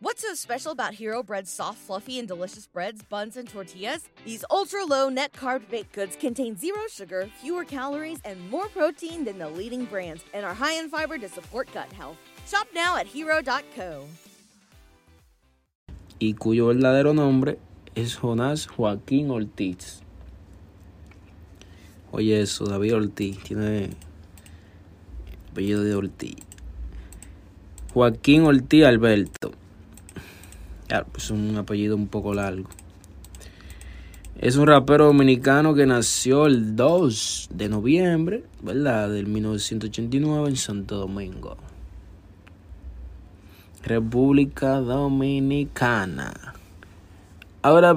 What's so special about Hero Bread's soft, fluffy, and delicious breads, buns, and tortillas? These ultra low net carb baked goods contain zero sugar, fewer calories, and more protein than the leading brands, and are high in fiber to support gut health. Shop now at hero.co. y cuyo verdadero nombre es Jonás Joaquín Ortiz. Oye eso, David Ortiz, tiene apellido de Ortiz. Joaquín Ortiz Alberto. Ya, pues un apellido un poco largo. Es un rapero dominicano que nació el 2 de noviembre, ¿verdad? Del 1989 en Santo Domingo. República Dominicana. Ahora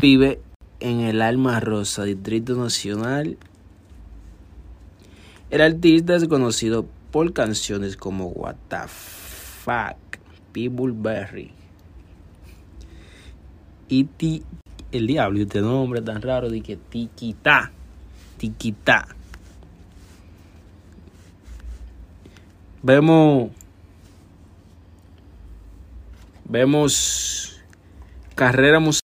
Vive en el Alma Rosa, Distrito Nacional. El artista es conocido por canciones como What the Fuck, People Berry y ti, el diablo, y este nombre tan raro de que Tiquita, Tiquita. Vemos, vemos carrera musical.